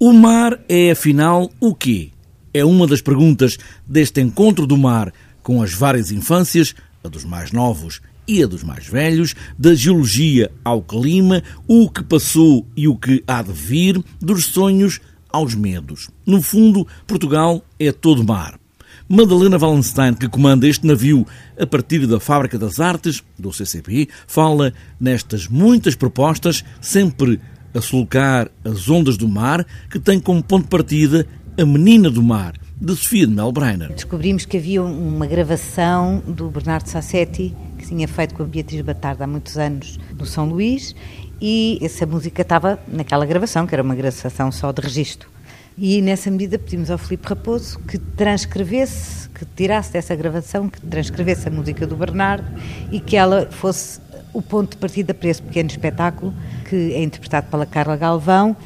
O mar é, afinal, o quê? É uma das perguntas deste encontro do mar com as várias infâncias, a dos mais novos e a dos mais velhos, da geologia ao clima, o que passou e o que há de vir, dos sonhos aos medos. No fundo, Portugal é todo mar. Madalena Wallenstein, que comanda este navio a partir da Fábrica das Artes, do CCP, fala nestas muitas propostas, sempre a sulcar as ondas do mar, que tem como ponto de partida A Menina do Mar, de Sofia de Melbrenner. Descobrimos que havia uma gravação do Bernardo Sassetti, que tinha feito com a Beatriz Batarda há muitos anos no São Luís, e essa música estava naquela gravação, que era uma gravação só de registro. E nessa medida pedimos ao Filipe Raposo que transcrevesse, que tirasse dessa gravação, que transcrevesse a música do Bernardo e que ela fosse o ponto de partida para esse pequeno espetáculo que é interpretado pela Carla Galvão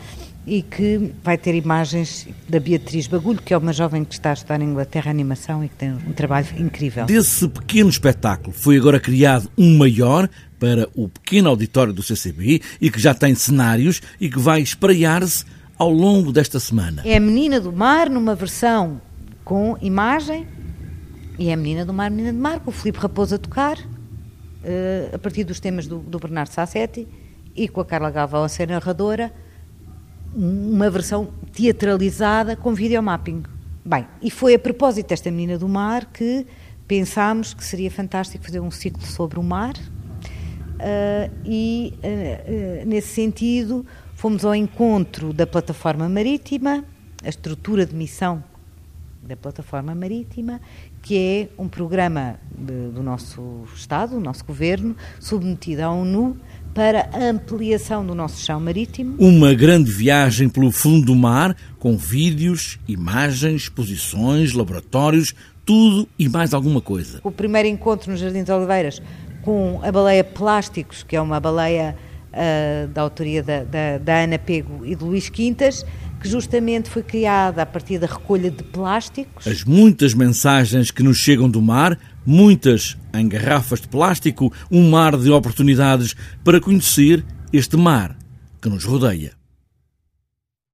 e que vai ter imagens da Beatriz Bagulho, que é uma jovem que está a estudar em Inglaterra animação e que tem um trabalho incrível. Desse pequeno espetáculo foi agora criado um maior para o pequeno auditório do CCB e que já tem cenários e que vai espraiar-se ao longo desta semana. É a Menina do Mar numa versão com imagem e é a Menina do Mar, Menina do Mar, com o Filipe Raposo a tocar uh, a partir dos temas do, do, Bernardo Sassetti e com a Carla Galvão a ser narradora, uma versão teatralizada com videomapping. Bem, e foi a propósito desta Menina do Mar que pensámos que seria fantástico fazer um ciclo sobre o mar uh, e, uh, nesse sentido, fomos ao encontro da plataforma marítima, a estrutura de missão da plataforma marítima, que é um programa de, do nosso Estado, do nosso governo, submetido à ONU para a ampliação do nosso chão marítimo. Uma grande viagem pelo fundo do mar, com vídeos, imagens, exposições, laboratórios, tudo e mais alguma coisa. O primeiro encontro no Jardim de Oliveiras com a baleia Plásticos, que é uma baleia uh, da autoria da, da, da Ana Pego e do Luís Quintas, que justamente foi criada a partir da recolha de plásticos. As muitas mensagens que nos chegam do mar, muitas em garrafas de plástico, um mar de oportunidades para conhecer este mar que nos rodeia.